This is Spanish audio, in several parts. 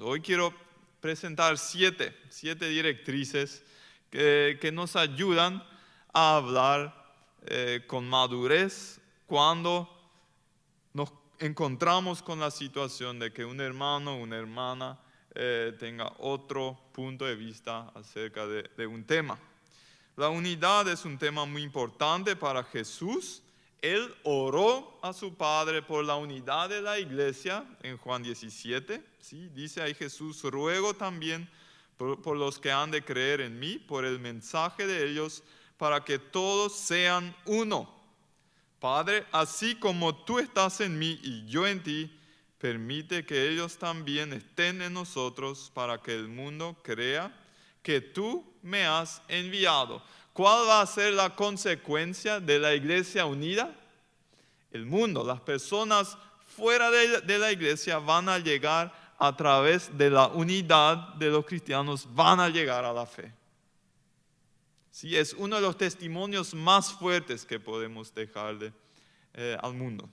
Hoy quiero presentar siete, siete directrices que, nos ayudan a hablar eh, con madurez cuando nos encontramos con la situación de que un hermano o una hermana eh, tenga otro punto de vista acerca de un tema. La unidad es un tema muy importante para Jesús. Él oró a su Padre por la unidad de la iglesia en Juan 17. ¿sí? Dice ahí Jesús, ruego también por, por los que han de creer en mí, por el mensaje de ellos, para que todos sean uno. Padre, así como tú estás en mí y yo en ti, permite que ellos también estén en nosotros para que el mundo crea que tú me has enviado. ¿Cuál va a ser la consecuencia de la iglesia unida? El mundo, las personas fuera de, la iglesia van a llegar a través de la unidad de los cristianos, van a llegar a la fe. Sí, es uno de los testimonios más fuertes que podemos dejarle eh, al mundo.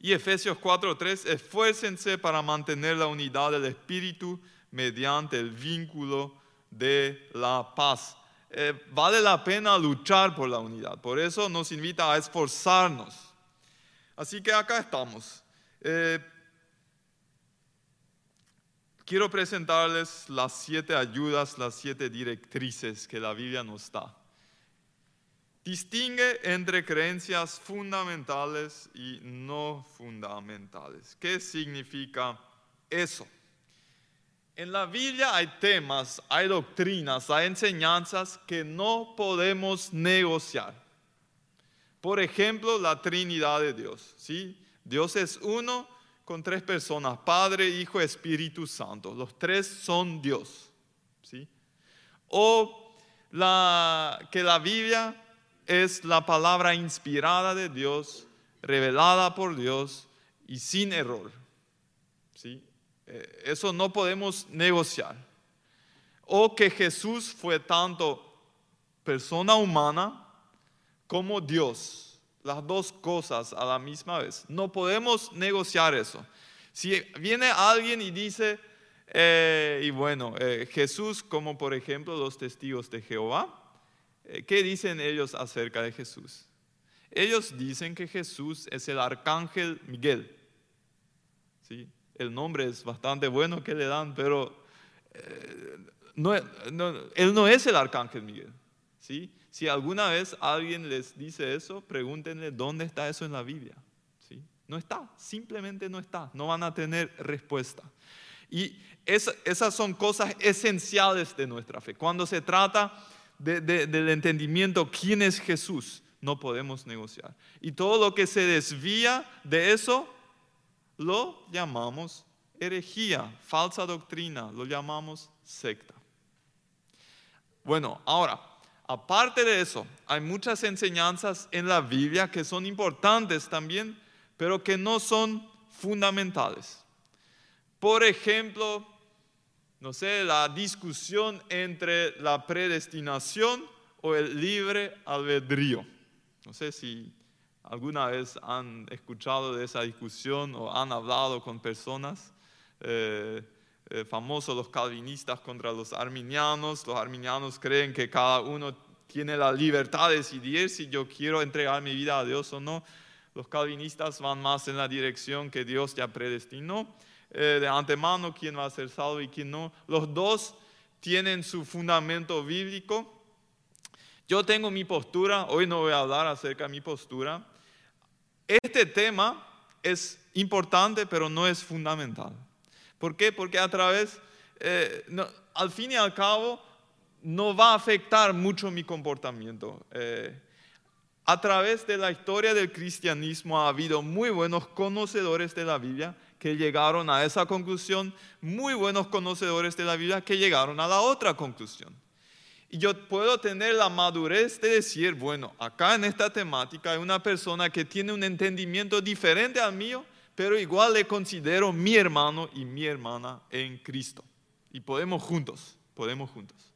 Y Efesios 4:3, esfuércense para mantener la unidad del Espíritu mediante el vínculo de la paz. Eh, vale la pena luchar por la unidad, por eso nos invita a esforzarnos. Así que acá estamos. Eh, quiero presentarles las siete ayudas, las siete directrices que la Biblia nos da. Distingue entre creencias fundamentales y no fundamentales. ¿Qué significa eso? En la Biblia hay temas, hay doctrinas, hay enseñanzas que no podemos negociar. Por ejemplo, la Trinidad de Dios. ¿sí? Dios es uno con tres personas, Padre, Hijo, Espíritu Santo. Los tres son Dios. ¿sí? O que la Biblia es la palabra inspirada de Dios, revelada por Dios y sin error. ¿sí? Eh, eso no podemos negociar. O que Jesús fue tanto persona humana como Dios, las dos cosas a la misma vez. No podemos negociar eso. Si viene alguien y dice, eh, y bueno, eh, Jesús, como por ejemplo los testigos de Jehová, eh, ¿Qué dicen ellos acerca de Jesús? Ellos dicen que Jesús es el arcángel Miguel. ¿Sí? El nombre es bastante bueno que le dan, pero eh, él no es el arcángel Miguel. ¿sí? Si alguna vez alguien les dice eso, pregúntenle dónde está eso en la Biblia. ¿sí? No está, simplemente no está. No van a tener respuesta. Y esas son cosas esenciales de nuestra fe. Cuando se trata del entendimiento quién es Jesús, no podemos negociar. Y todo lo que se desvía de eso, lo llamamos herejía, falsa doctrina, lo llamamos secta. Bueno, ahora, aparte de eso, hay muchas enseñanzas en la Biblia que son importantes también, pero que no son fundamentales. Por ejemplo, no sé, la discusión entre la predestinación o el libre albedrío. No sé si alguna vez han escuchado de esa discusión o han hablado con personas. Eh, eh, famosos los calvinistas contra los arminianos. Los arminianos creen que cada uno tiene la libertad de decidir si yo quiero entregar mi vida a Dios o no. Los calvinistas van más en la dirección que Dios ya predestinó. Eh, de antemano quién va a ser salvo y quién no. Los dos tienen su fundamento bíblico. Yo tengo mi postura, hoy no voy a hablar acerca de mi postura. Este tema es importante, pero no es fundamental. ¿Por qué? Porque a través, eh, al fin y al cabo, no va a afectar mucho mi comportamiento. Eh, a través de la historia del cristianismo ha habido muy buenos conocedores de la Biblia que llegaron a esa conclusión, muy buenos conocedores de la Biblia que llegaron a la otra conclusión. Y yo puedo tener la madurez de decir, bueno, acá en esta temática hay una persona que tiene un entendimiento diferente al mío, pero igual le considero mi hermano y mi hermana en Cristo. Y podemos juntos, podemos juntos.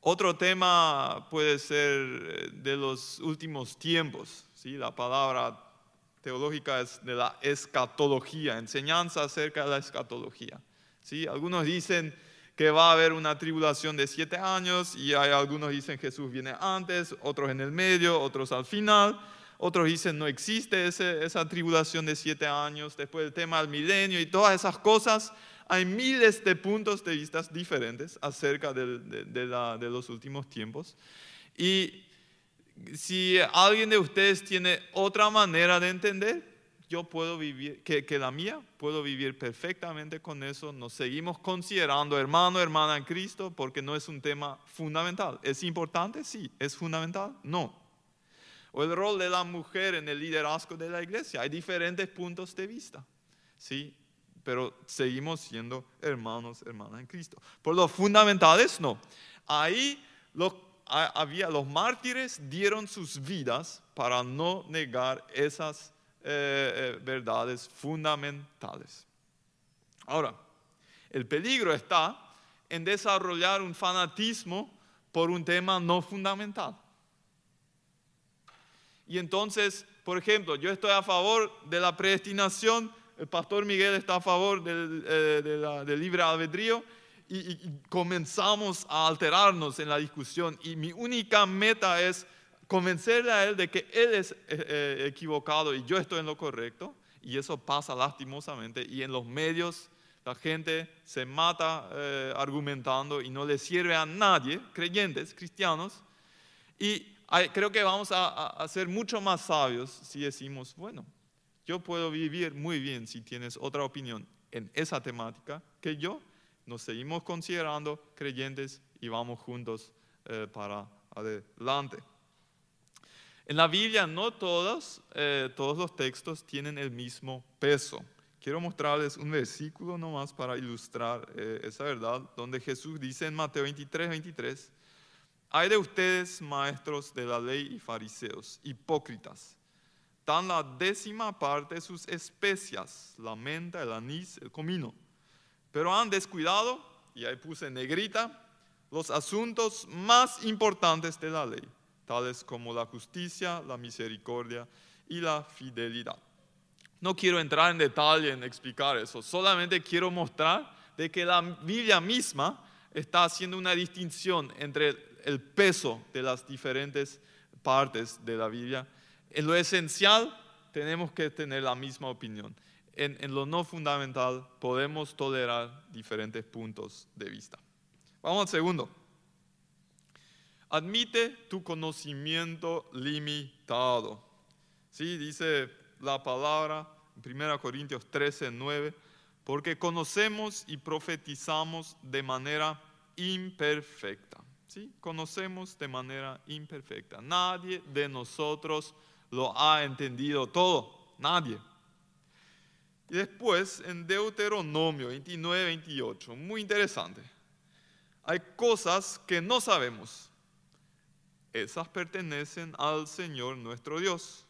Otro tema puede ser eh, de los últimos tiempos, ¿sí? la palabra teológica es de la escatología, enseñanza acerca de la escatología. ¿sí? Algunos dicen que va a haber una tribulación de siete años y hay algunos dicen Jesús viene antes, otros en el medio, otros al final. Otros dicen no existe esa tribulación de siete años, después del tema del milenio y todas esas cosas. Hay miles de puntos de vista diferentes acerca de, de los últimos tiempos. Y si alguien de ustedes tiene otra manera de entender, yo puedo vivir, que, la mía, puedo vivir perfectamente con eso. Nos seguimos considerando hermano, hermana en Cristo, porque no es un tema fundamental. ¿Es importante? Sí. ¿Es fundamental? No. O el rol de la mujer en el liderazgo de la iglesia. Hay diferentes puntos de vista. Sí. Pero seguimos siendo hermanos, hermanas en Cristo. Por lo fundamentales, no. Ahí los había, los mártires dieron sus vidas para no negar esas eh, eh, verdades fundamentales. Ahora, el peligro está en desarrollar un fanatismo por un tema no fundamental. Y entonces, por ejemplo, yo estoy a favor de la predestinación, el pastor Miguel está a favor del, eh, del libre albedrío, y, comenzamos a alterarnos en la discusión y mi única meta es convencerle a él de que él es eh, eh, equivocado y yo estoy en lo correcto y eso pasa lastimosamente y en los medios la gente se mata eh, argumentando y no le sirve a nadie, creyentes, cristianos, y creo que vamos a, ser mucho más sabios si decimos, bueno, yo puedo vivir muy bien si tienes otra opinión en esa temática que yo, nos seguimos considerando creyentes y vamos juntos para adelante. En la Biblia no todos, eh, todos los textos tienen el mismo peso. Quiero mostrarles un versículo nomás para ilustrar eh, esa verdad, donde Jesús dice en Mateo 23, 23, hay de ustedes maestros de la ley y fariseos, hipócritas, dan la décima parte de sus especias, la menta, el anís, el comino. Pero han descuidado, y ahí puse negrita, los asuntos más importantes de la ley, tales como la justicia, la misericordia y la fidelidad. No quiero entrar en detalle en explicar eso, solamente quiero mostrar de que la Biblia misma está haciendo una distinción entre el peso de las diferentes partes de la Biblia. En lo esencial tenemos que tener la misma opinión en, lo no fundamental podemos tolerar diferentes puntos de vista. Vamos al segundo. Admite tu conocimiento limitado. Sí, dice la palabra en 1 Corintios 13, 9, porque conocemos y profetizamos de manera imperfecta. ¿sí? Conocemos de manera imperfecta. Nadie de nosotros lo ha entendido todo. Nadie. Y después en Deuteronomio 29, 28, muy interesante. Hay cosas que no sabemos. Esas pertenecen al Señor nuestro Dios.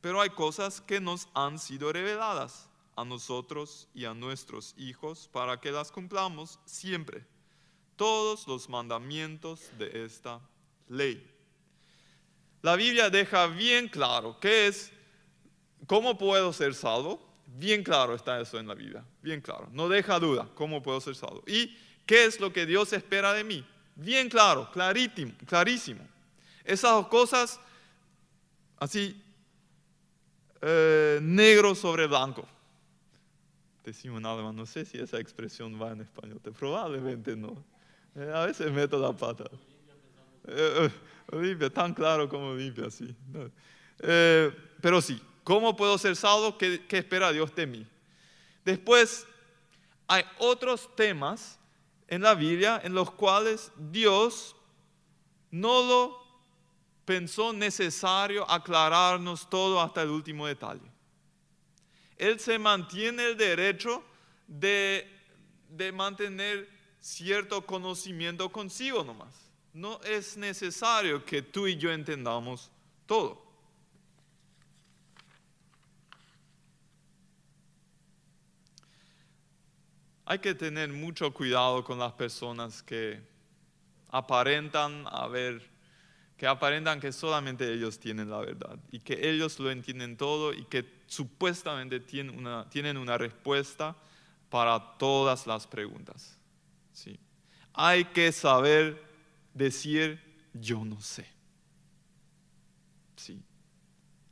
Pero hay cosas que nos han sido reveladas a nosotros y a nuestros hijos para que las cumplamos siempre. Todos los mandamientos de esta ley. La Biblia deja bien claro qué es, cómo puedo ser salvo, Bien claro está eso en la vida, bien claro. No deja duda cómo puedo ser salvo. ¿Y qué es lo que Dios espera de mí? Bien claro, clarísimo, clarísimo. Esas dos cosas, así, eh, negro sobre blanco. Decimos en alemán, no sé si esa expresión va en español, probablemente no. Eh, a veces meto la pata. Eh, tan claro como limpia, sí. pero sí, ¿Cómo puedo ser salvo? ¿Qué, espera Dios de mí? Después, hay otros temas en la Biblia en los cuales Dios no lo pensó necesario aclararnos todo hasta el último detalle. Él se mantiene el derecho de, de mantener cierto conocimiento consigo nomás. No es necesario que tú y yo entendamos todo. Hay que tener mucho cuidado con las personas que aparentan que aparentan que solamente ellos tienen la verdad y que ellos lo entienden todo y que supuestamente tienen una, tienen una respuesta para todas las preguntas. ¿sí? Hay que saber decir yo no sé. Sí.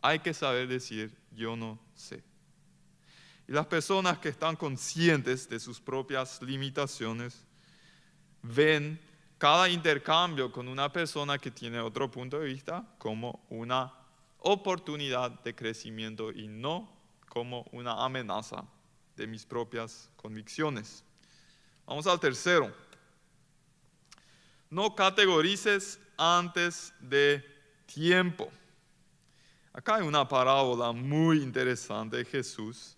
Hay que saber decir yo no sé. Y las personas que están conscientes de sus propias limitaciones ven cada intercambio con una persona que tiene otro punto de vista como una oportunidad de crecimiento y no como una amenaza de mis propias convicciones. Vamos al tercero. No categorices antes de tiempo. Acá hay una parábola muy interesante de Jesús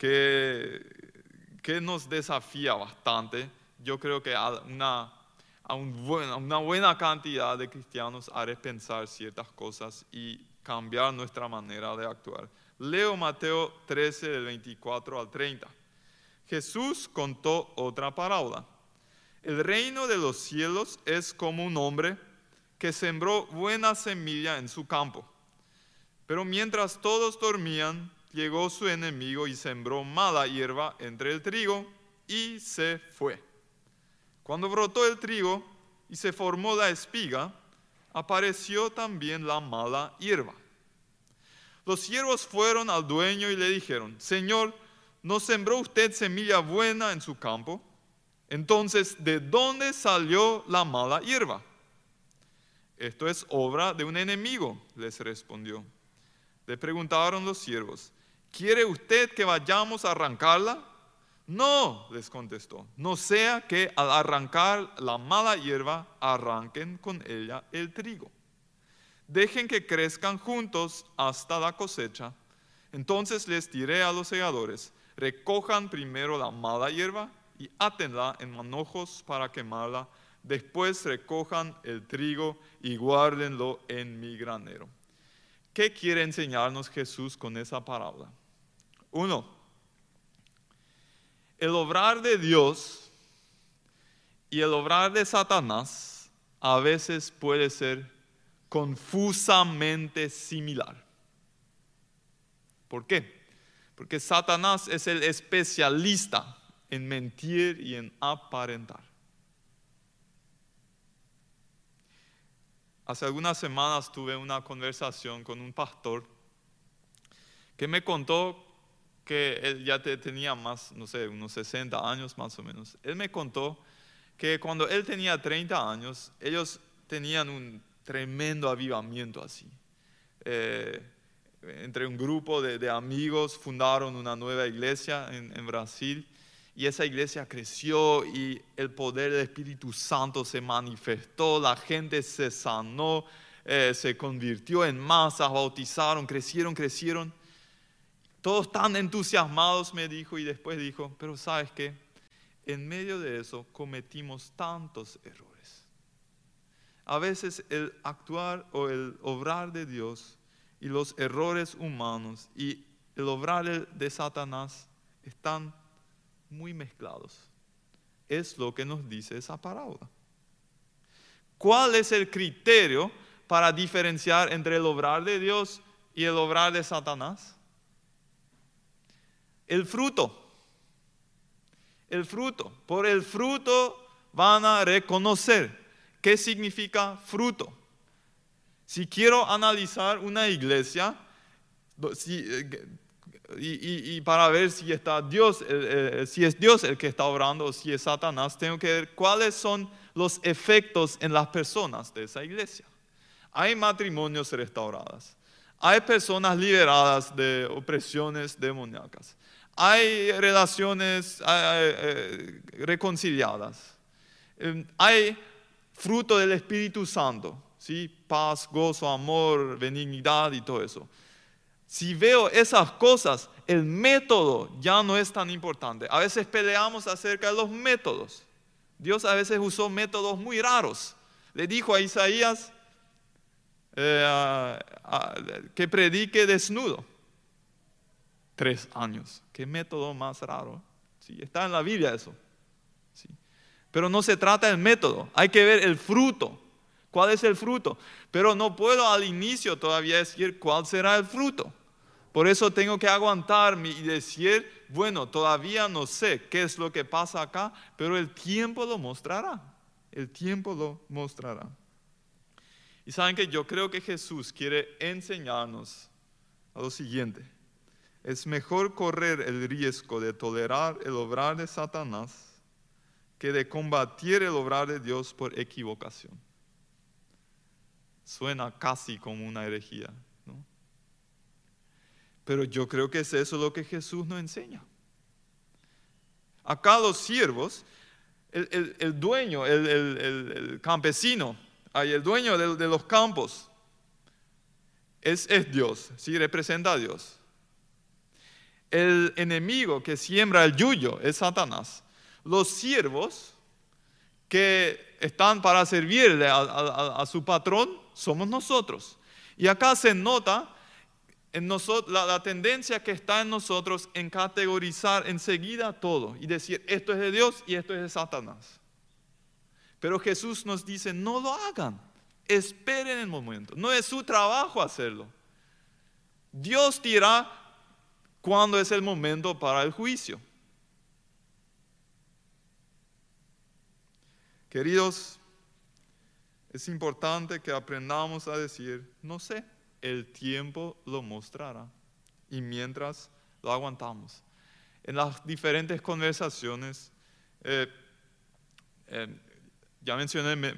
que, que nos desafía bastante. Yo creo que a una, a una buena cantidad de cristianos haré pensar ciertas cosas y cambiar nuestra manera de actuar. Leo Mateo 13 del 24 al 30. Jesús contó otra parábola. El reino de los cielos es como un hombre que sembró buena semilla en su campo. Pero mientras todos dormían, llegó su enemigo y sembró mala hierba entre el trigo y se fue. Cuando brotó el trigo y se formó la espiga, apareció también la mala hierba. Los siervos fueron al dueño y le dijeron, Señor, ¿no sembró usted semilla buena en su campo? Entonces, ¿de dónde salió la mala hierba? Esto es obra de un enemigo, les respondió. Le preguntaron los siervos, ¿quiere usted que vayamos a arrancarla? No, les contestó, no sea que al arrancar la mala hierba arranquen con ella el trigo. Dejen que crezcan juntos hasta la cosecha. Entonces les diré a los segadores, recojan primero la mala hierba y átenla en manojos para quemarla Después recojan el trigo y guárdenlo en mi granero. ¿Qué quiere enseñarnos Jesús con esa parábola? Uno, el obrar de Dios y el obrar de Satanás a veces puede ser confusamente similar. ¿Por qué? Porque Satanás es el especialista en mentir y en aparentar. Hace algunas semanas tuve una conversación con un pastor que me contó que él ya tenía más, no sé, unos 60 años más o menos. Él me contó que cuando él tenía 30 años, ellos tenían un tremendo avivamiento así. Eh, entre un grupo de, amigos fundaron una nueva iglesia en Brasil y esa iglesia creció y el poder del Espíritu Santo se manifestó, la gente se sanó, eh, se convirtió en masas, bautizaron, crecieron, crecieron. Todos tan entusiasmados, me dijo, y después dijo, pero sabes qué, en medio de eso cometimos tantos errores. A veces el actuar o el obrar de Dios y los errores humanos y el obrar de Satanás están muy mezclados. Es lo que nos dice esa parábola. ¿Cuál es el criterio para diferenciar entre el obrar de Dios y el obrar de Satanás? El fruto. El fruto. Por el fruto van a reconocer qué significa fruto. Si quiero analizar una iglesia, si, eh, y, para ver si, está Dios, si es Dios el que está obrando o si es Satanás, tengo que ver cuáles son los efectos en las personas de esa iglesia. Hay matrimonios restaurados, hay personas liberadas de opresiones demoníacas, hay relaciones eh, reconciliadas, em, hay fruto del Espíritu Santo, ¿sí? paz, gozo, amor, benignidad y todo eso. Si veo esas cosas, el método ya no es tan importante. A veces peleamos acerca de los métodos. Dios a veces usó métodos muy raros. Le dijo a Isaías eh, que predique desnudo. Tres años. Qué método más raro. Sí, está en la Biblia eso. Sí. Pero no se trata del método, hay que ver el fruto. ¿Cuál es el fruto? Pero no puedo al inicio todavía decir cuál será el fruto. Por eso tengo que aguantarme y decir, bueno, todavía no sé qué es lo que pasa acá, pero el tiempo lo mostrará. El tiempo lo mostrará. Y saben que yo creo que Jesús quiere enseñarnos a lo siguiente. Es mejor correr el riesgo de tolerar el obrar de Satanás que de combatir el obrar de Dios por equivocación. Suena casi como una herejía, ¿no? Pero yo creo que es eso lo que Jesús nos enseña. Acá los siervos, el, dueño, el, campesino, el dueño de, los campos, es, es Dios, ¿sí? representa a Dios. El enemigo que siembra el yuyo es Satanás. Los siervos que están para servirle a, su patrón somos nosotros. Y acá se nota en nosotros, la, tendencia que está en nosotros en categorizar enseguida todo y decir esto es de Dios y esto es de Satanás. Pero Jesús nos dice, no lo hagan, esperen el momento, no es su trabajo hacerlo. Dios dirá cuándo es el momento para el juicio. Queridos, es importante que aprendamos a decir, no sé, el tiempo lo mostrará. Y mientras lo aguantamos. En las diferentes conversaciones, eh, eh, ya mencioné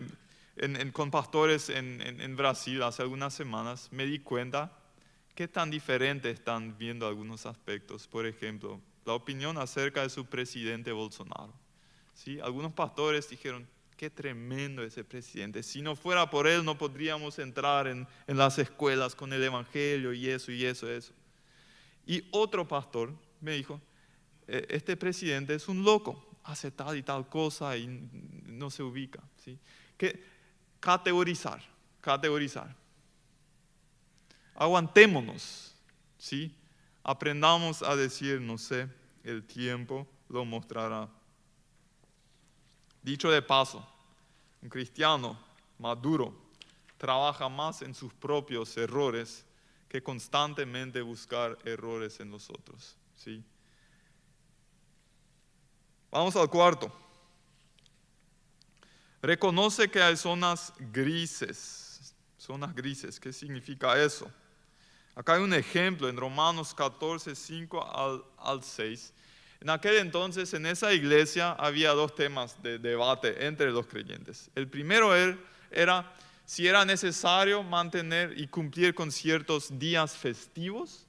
con pastores en Brasil hace algunas semanas, me di cuenta ¿Qué tan diferente están viendo algunos aspectos? Por ejemplo, la opinión acerca de su presidente Bolsonaro. ¿Sí? Algunos pastores dijeron, qué tremendo ese presidente. Si no fuera por él no podríamos entrar en, las escuelas con el Evangelio y eso y eso, eso. Y otro pastor me dijo, e, este presidente es un loco, hace tal y tal cosa y no se ubica. ¿sí? Que, categorizar, categorizar aguantémonos, ¿sí? Aprendamos a decir, no sé, el tiempo lo mostrará. Dicho de paso, un cristiano maduro trabaja más en sus propios errores que constantemente buscar errores en los otros, ¿sí? Vamos al cuarto. Reconoce que hay zonas grises. Zonas grises, ¿qué significa eso? Acá hay un ejemplo en Romanos 14, 5 al, 6. En aquel entonces, en esa iglesia, había dos temas de debate entre los creyentes. El primero er, era si era necesario mantener y cumplir con ciertos días festivos.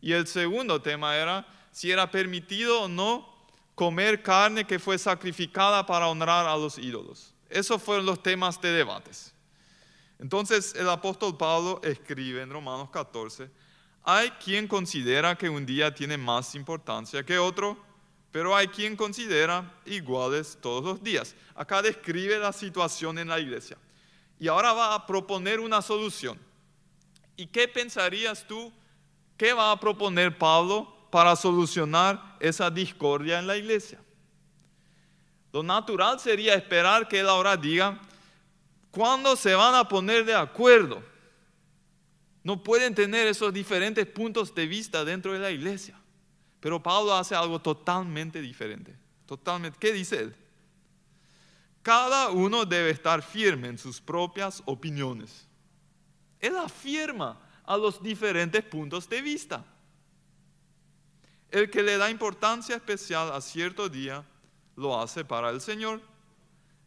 Y el segundo tema era si era permitido o no comer carne que fue sacrificada para honrar a los ídolos. Esos fueron los temas de debates. Entonces el apóstol Pablo escribe en Romanos 14, hay quien considera que un día tiene más importancia que otro, pero hay quien considera iguales todos los días. Acá describe la situación en la iglesia. Y ahora va a proponer una solución. ¿Y qué pensarías tú? ¿Qué va a proponer Pablo para solucionar esa discordia en la iglesia? Lo natural sería esperar que él ahora diga, ¿Cuándo se van a poner de acuerdo? No pueden tener esos diferentes puntos de vista dentro de la iglesia. Pero Pablo hace algo totalmente diferente. Totalmente. ¿Qué dice él? Cada uno debe estar firme en sus propias opiniones. Él afirma a los diferentes puntos de vista. El que le da importancia especial a cierto día lo hace para el Señor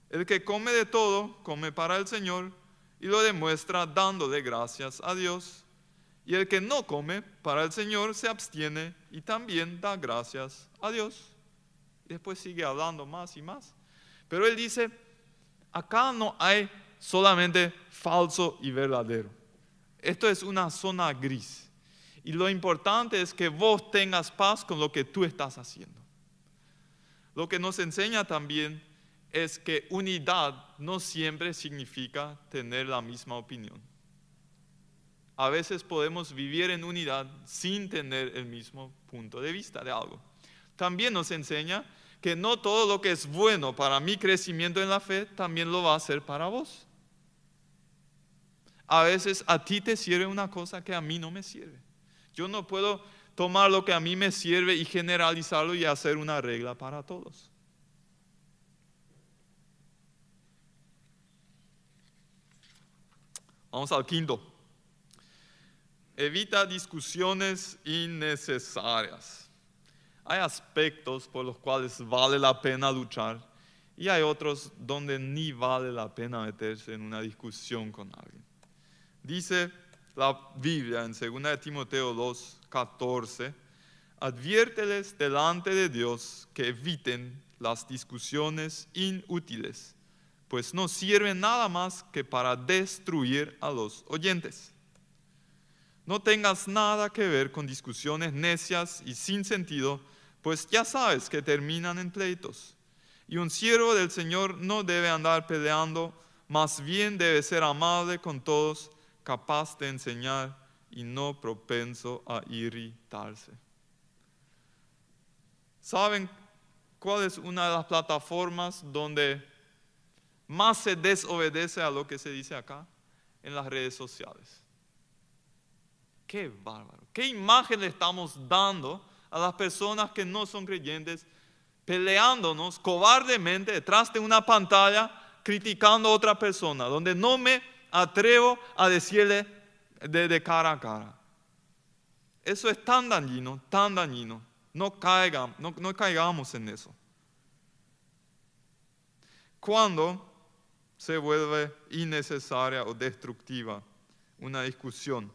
el que come de todo, come para el Señor y lo demuestra dándole gracias a Dios. Y el que no come para el Señor se abstiene y también da gracias a Dios. Después sigue hablando más y más. Pero él dice, acá no hay solamente falso y verdadero. Esto es una zona gris. Y lo importante es que vos tengas paz con lo que tú estás haciendo. Lo que nos enseña también es que unidad no siempre significa tener la misma opinión. A veces podemos vivir en unidad sin tener el mismo punto de vista de algo. También nos enseña que no todo lo que es bueno para mi crecimiento en la fe también lo va a ser para vos. A veces a ti te sirve una cosa que a mí no me sirve. Yo no puedo tomar lo que a mí me sirve y generalizarlo y hacer una regla para todos. Vamos al quinto. Evita discusiones innecesarias. Hay aspectos por los cuales vale la pena luchar y hay otros donde ni vale la pena meterse en una discusión con alguien. Dice la Biblia en 2 Timoteo 2, 14, adviérteles delante de Dios que eviten las discusiones inútiles, pues no sirven nada más que para destruir a los oyentes. No tengas nada que ver con discusiones necias y sin sentido, pues ya sabes que terminan en pleitos. Y un siervo del Señor no debe andar peleando, más bien debe ser amable con todos, capaz de enseñar y no propenso a irritarse. ¿Saben cuál es una de las plataformas donde más se desobedece a lo que se dice acá? En las redes sociales. Qué bárbaro. ¿Qué imagen le estamos dando a las personas que no son creyentes peleándonos cobardemente detrás de una pantalla, criticando a otra persona, donde no me atrevo a decirle de, cara a cara. Eso es tan dañino, tan dañino. No, no, no caigamos en eso. Cuando se vuelve innecesaria o destructiva una discusión.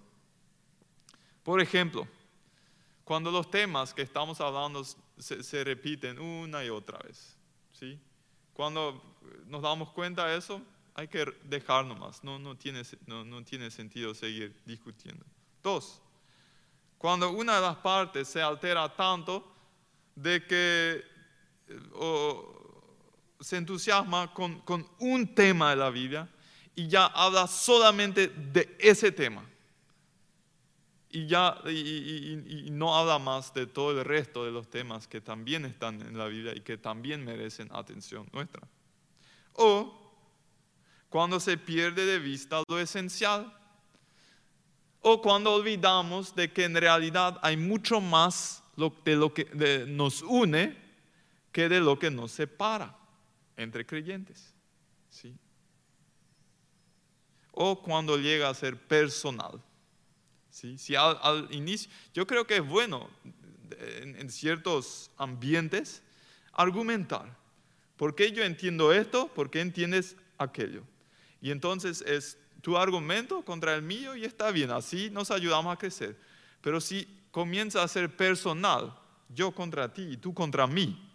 Por ejemplo, cuando los temas que estamos hablando se, repiten una y otra vez. ¿sí? Cuando nos damos cuenta de eso, hay que dejar nomás, no, no, tiene, no, tiene sentido seguir discutiendo. Dos, cuando una de las partes se altera tanto de que eh, se entusiasma con, con un tema de la Biblia y ya habla solamente de ese tema y ya y, no habla más de todo el resto de los temas que también están en la Biblia y que también merecen atención nuestra. O cuando se pierde de vista lo esencial. O cuando olvidamos de que en realidad hay mucho más de lo que nos une que de lo que nos separa entre creyentes. ¿sí? O cuando llega a ser personal. Si al, inicio, yo creo que es bueno en, ciertos ambientes argumentar. ¿Por qué yo entiendo esto? ¿Por qué entiendes aquello? Y entonces es tu argumento contra el mío y está bien, así nos ayudamos a crecer. Pero si comienza a ser personal, yo contra ti y tú contra mí,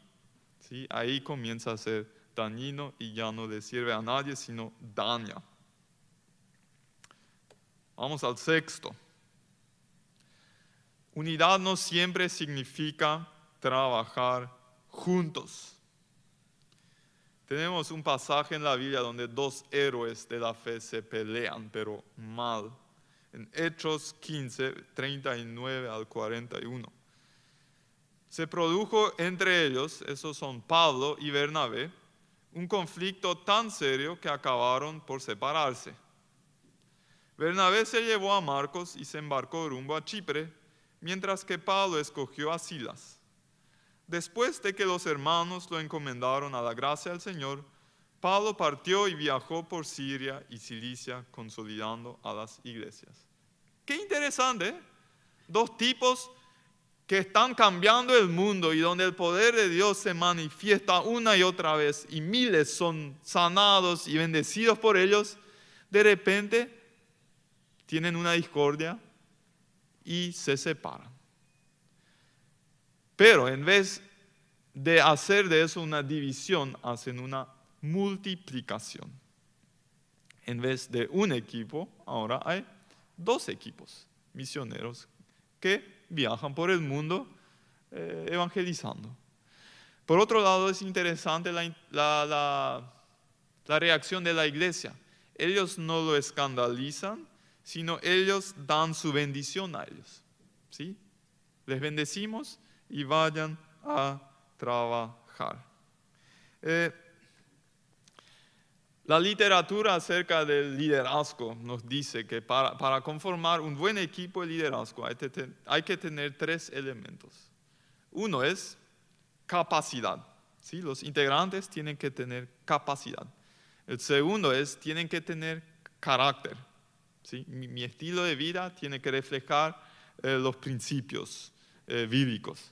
¿sí? ahí comienza a ser dañino y ya no le sirve a nadie, sino daña. Vamos al sexto. Unidad no siempre significa trabajar juntos. Tenemos un pasaje en la Biblia donde dos héroes de la fe se pelean, pero mal. En Hechos 15, 39 al 41. Se produjo entre ellos, esos son Pablo y Bernabé, un conflicto tan serio que acabaron por separarse. Bernabé se llevó a Marcos y se embarcó rumbo a Chipre mientras que Pablo escogió a Silas. Después de que los hermanos lo encomendaron a la gracia del Señor, Pablo partió y viajó por Siria y Cilicia consolidando a las iglesias. Qué interesante, ¿eh? dos tipos que están cambiando el mundo y donde el poder de Dios se manifiesta una y otra vez y miles son sanados y bendecidos por ellos, de repente tienen una discordia, y se separan. Pero en vez de hacer de eso una división, hacen una multiplicación. En vez de un equipo, ahora hay dos equipos misioneros que viajan por el mundo eh, evangelizando. Por otro lado, es interesante la, la reacción de la iglesia. Ellos no lo escandalizan, sino ellos dan su bendición a ellos. ¿sí? Les bendecimos y vayan a trabajar. Eh, La literatura acerca del liderazgo nos dice que para, conformar un buen equipo de liderazgo hay, que tener tres elementos. Uno es capacidad. ¿sí? Los integrantes tienen que tener capacidad. El segundo es, tienen que tener carácter. ¿sí? Mi, estilo de vida tiene que reflejar eh, los principios eh, bíblicos.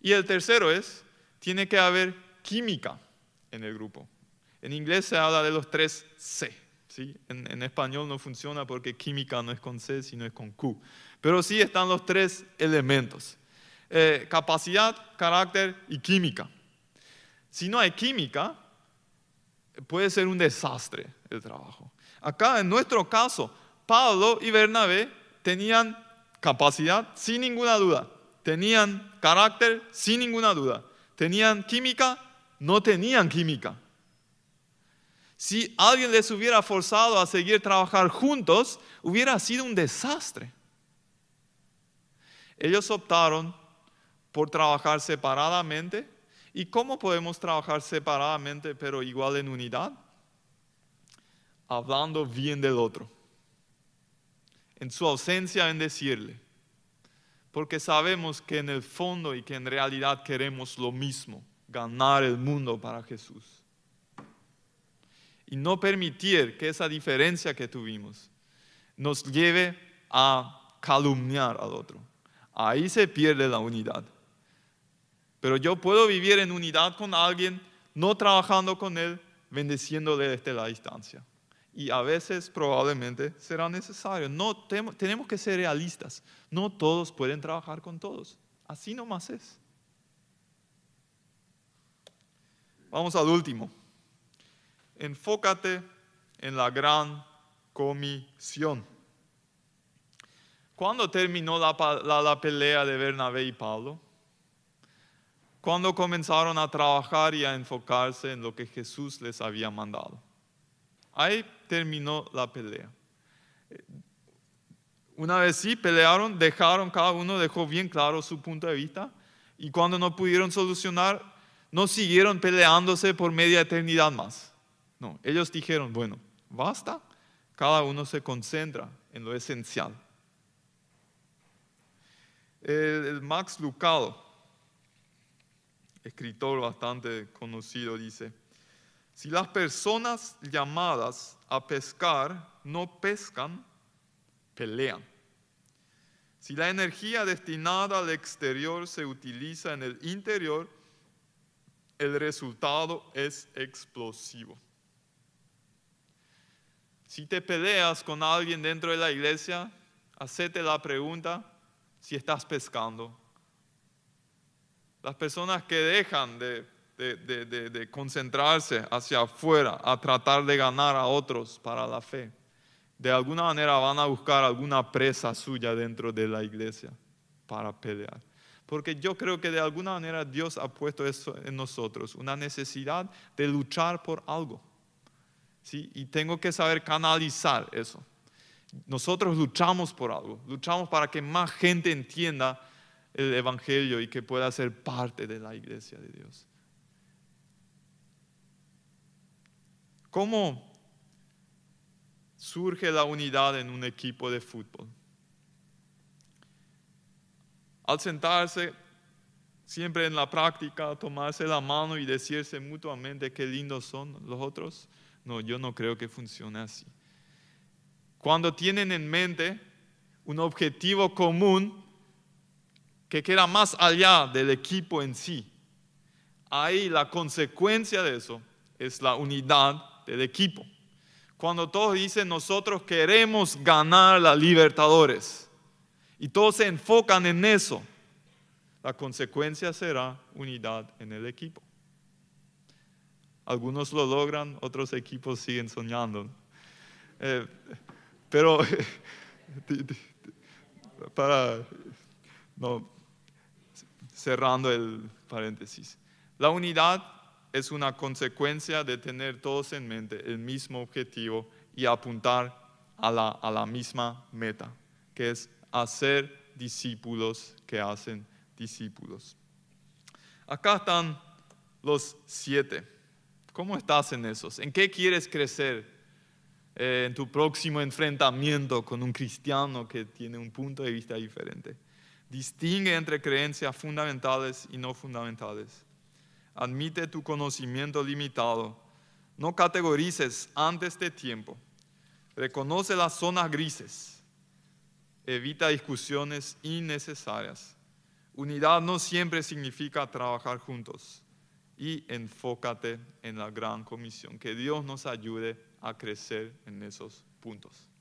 Y el tercero es, tiene que haber química en el grupo. En inglés se habla de los tres C. ¿sí? En, español no funciona porque química no es con C, sino es con Q. Pero sí están los tres elementos. Eh, capacidad, carácter y química. Si no hay química, puede ser un desastre el trabajo. Acá, en nuestro caso, Pablo y Bernabé tenían capacidad sin ninguna duda. Tenían carácter sin ninguna duda. Tenían química, no tenían química. Si alguien les hubiera forzado a seguir trabajar juntos, hubiera sido un desastre. Ellos optaron por trabajar separadamente. ¿Y cómo podemos trabajar separadamente pero igual en unidad? Hablando bien del otro. En su ausencia, en decirle. Porque sabemos que en el fondo y que en realidad queremos lo mismo, ganar el mundo para Jesús y no permitir que esa diferencia que tuvimos nos lleve a calumniar al otro. Ahí se pierde la unidad. Pero yo puedo vivir en unidad con alguien, no trabajando con él, bendeciéndole desde la distancia. Y a veces probablemente será necesario. No tenemos que ser realistas. No todos pueden trabajar con todos. Así nomás es. Vamos al último enfócate en la gran comisión. ¿Cuándo terminó la, pelea de Bernabé y Pablo? Cuando comenzaron a trabajar y a enfocarse en lo que Jesús les había mandado. Ahí terminó la pelea. Una vez sí pelearon, dejaron, cada uno dejó bien claro su punto de vista y cuando no pudieron solucionar, no siguieron peleándose por media eternidad más. No, ellos dijeron, bueno, basta, cada uno se concentra en lo esencial. El, Max Lucado, escritor bastante conocido, dice, si las personas llamadas a pescar no pescan, pelean. Si la energía destinada al exterior se utiliza en el interior, el resultado es explosivo. Si te peleas con alguien dentro de la iglesia, hacete la pregunta si estás pescando. Las personas que dejan de, de, concentrarse hacia afuera a tratar de ganar a otros para la fe, de alguna manera van a buscar alguna presa suya dentro de la iglesia para pelear. Porque yo creo que de alguna manera Dios ha puesto eso en nosotros, una necesidad de luchar por algo. Y tengo que saber canalizar eso. Nosotros luchamos por algo, luchamos para que más gente entienda el Evangelio y que pueda ser parte de la iglesia de Dios. ¿Cómo surge la unidad en un equipo de fútbol? Al sentarse siempre en la práctica, tomarse la mano y decirse mutuamente qué lindos son los otros, no, yo no creo que funcione así. Cuando tienen en mente un objetivo común que queda más allá del equipo en sí, ahí la consecuencia de eso es la unidad del equipo. Cuando todos dicen nosotros queremos ganar la Libertadores y todos se enfocan en eso, la consecuencia será unidad en el equipo. Algunos lo logran, otros equipos siguen soñando. Eh, pero, para, cerrando el paréntesis, la unidad es una consecuencia de tener todos en mente el mismo objetivo y apuntar a la, a la misma meta, que es hacer discípulos que hacen discípulos. Acá están los siete ¿Cómo estás en esos? ¿En qué quieres crecer eh, en tu próximo enfrentamiento con un cristiano que tiene un punto de vista diferente? Distingue entre creencias fundamentales y no fundamentales. Admite tu conocimiento limitado. No categorices antes de tiempo. Reconoce las zonas grises. Evita discusiones innecesarias. Unidad no siempre significa trabajar juntos. Y enfócate en la gran comisión. Que Dios nos ayude a crecer en esos puntos.